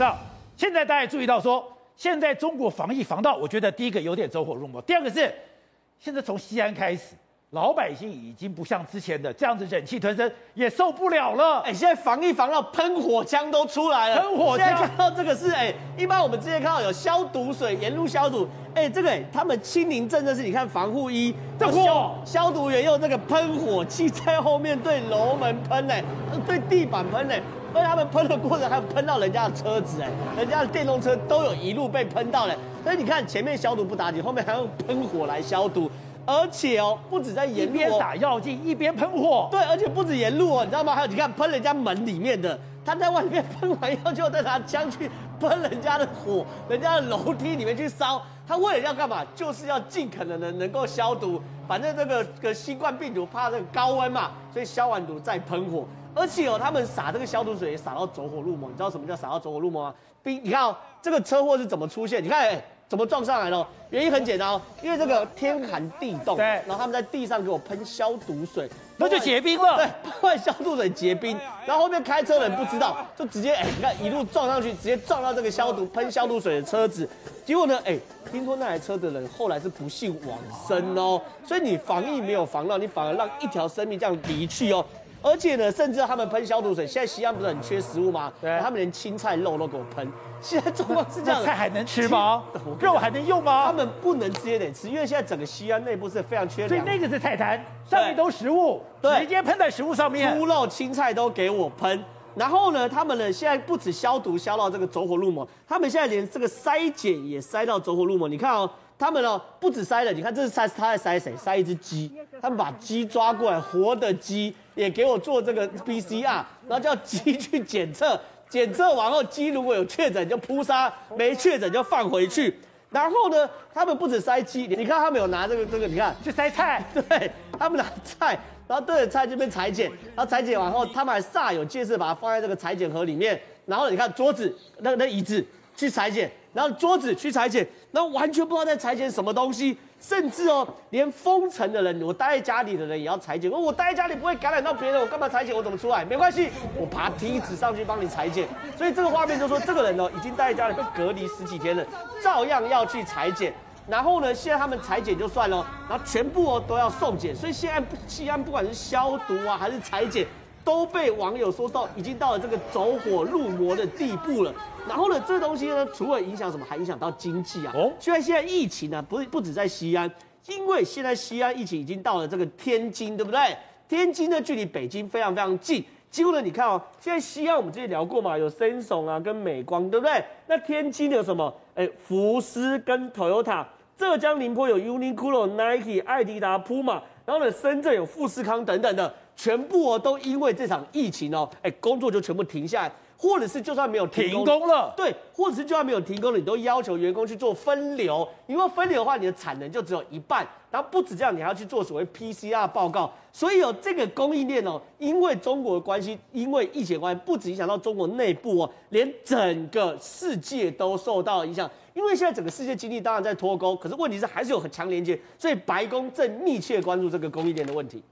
那现在大家注意到说，现在中国防疫防到，我觉得第一个有点走火入魔，第二个是现在从西安开始。老百姓已经不像之前的这样子忍气吞声，也受不了了。哎，现在防疫防到喷火枪都出来了。喷火枪，现在看到这个是哎，一般我们之前看到有消毒水沿路消毒，哎，这个哎，他们清零政策是，你看防护衣，这火消毒员用这个喷火器在后面对楼门喷哎，对地板喷哎，而且他们喷的过程还有喷到人家的车子哎，人家的电动车都有一路被喷到了。所以你看前面消毒不打紧，后面还用喷火来消毒。而且哦，不止在沿路一边撒药剂一边喷火，对，而且不止沿路哦，你知道吗？还有你看喷人家门里面的，他在外面喷完药就再拿枪去喷人家的火，人家的楼梯里面去烧，他为了要干嘛？就是要尽可能的能够消毒，反正这个个新冠病毒怕这个高温嘛，所以消完毒再喷火。而且哦，他们撒这个消毒水也撒到走火入魔，你知道什么叫撒到走火入魔吗？比你看哦，这个车祸是怎么出现？你看哎。怎么撞上来了？原因很简单哦，因为这个天寒地冻，对，然后他们在地上给我喷消毒水，那就结冰了。对，喷完消毒水结冰，然后后面开车的人不知道，就直接哎，你看一路撞上去，直接撞到这个消毒喷消毒水的车子。结果呢，哎，听说那台车的人后来是不幸往生哦。所以你防疫没有防到，你反而让一条生命这样离去哦。而且呢，甚至他们喷消毒水，现在西安不是很缺食物吗？对，他们连青菜肉都给我喷。现在状况是这样，菜还能吃吗？肉还能用吗？他们不能直接得吃，因为现在整个西安内部是非常缺粮。所以那个是菜摊，上面都食物，直接喷在食物上面。猪肉、青菜都给我喷。然后呢，他们呢现在不止消毒消到这个走火入魔，他们现在连这个筛检也筛到走火入魔。你看哦，他们哦不止塞了，你看这是塞他在塞谁？塞一只鸡，他们把鸡抓过来，活的鸡也给我做这个 PCR，然后叫鸡去检测。检测完后，鸡如果有确诊就扑杀，没确诊就放回去。然后呢，他们不止塞鸡，你看他们有拿这个这个，你看去塞菜，对，他们拿菜，然后对着菜这边裁剪，然后裁剪完后，他们还煞有介事把它放在这个裁剪盒里面。然后你看桌子，那那椅子去采检，然后桌子去裁剪，然后完全不知道在裁剪什么东西。甚至哦，连封城的人，我待在家里的人也要裁剪。我待在家里不会感染到别人，我干嘛裁剪？我怎么出来？没关系，我爬梯子上去帮你裁剪。所以这个画面就说，这个人哦，已经待在家里被隔离十几天了，照样要去裁剪。然后呢，现在他们裁剪就算了，然后全部哦都要送检。所以现在西安不管是消毒啊还是裁剪，都被网友说到已经到了这个走火入魔的地步了。然后呢，这个东西呢，除了影响什么，还影响到经济啊。哦，虽然现在疫情呢、啊，不是不止在西安，因为现在西安疫情已经到了这个天津，对不对？天津呢，距离北京非常非常近。几乎呢，你看哦，现在西安我们之前聊过嘛，有 Samsung 啊，跟美光，对不对？那天津有什么？哎，福斯跟 Toyota。浙江宁波有 Uniqlo、Nike、艾迪达、Puma。然后呢，深圳有富士康等等的，全部哦都因为这场疫情哦，哎，工作就全部停下来。或者是就算没有停工，停工了，对，或者是就算没有停工了，你都要求员工去做分流。因为分流的话，你的产能就只有一半。然后不止这样，你还要去做所谓 PCR 报告。所以有这个供应链哦，因为中国的关系，因为疫情关系，不止影响到中国内部哦，连整个世界都受到影响。因为现在整个世界经济当然在脱钩，可是问题是还是有很强连接。所以白宫正密切关注这个供应链的问题。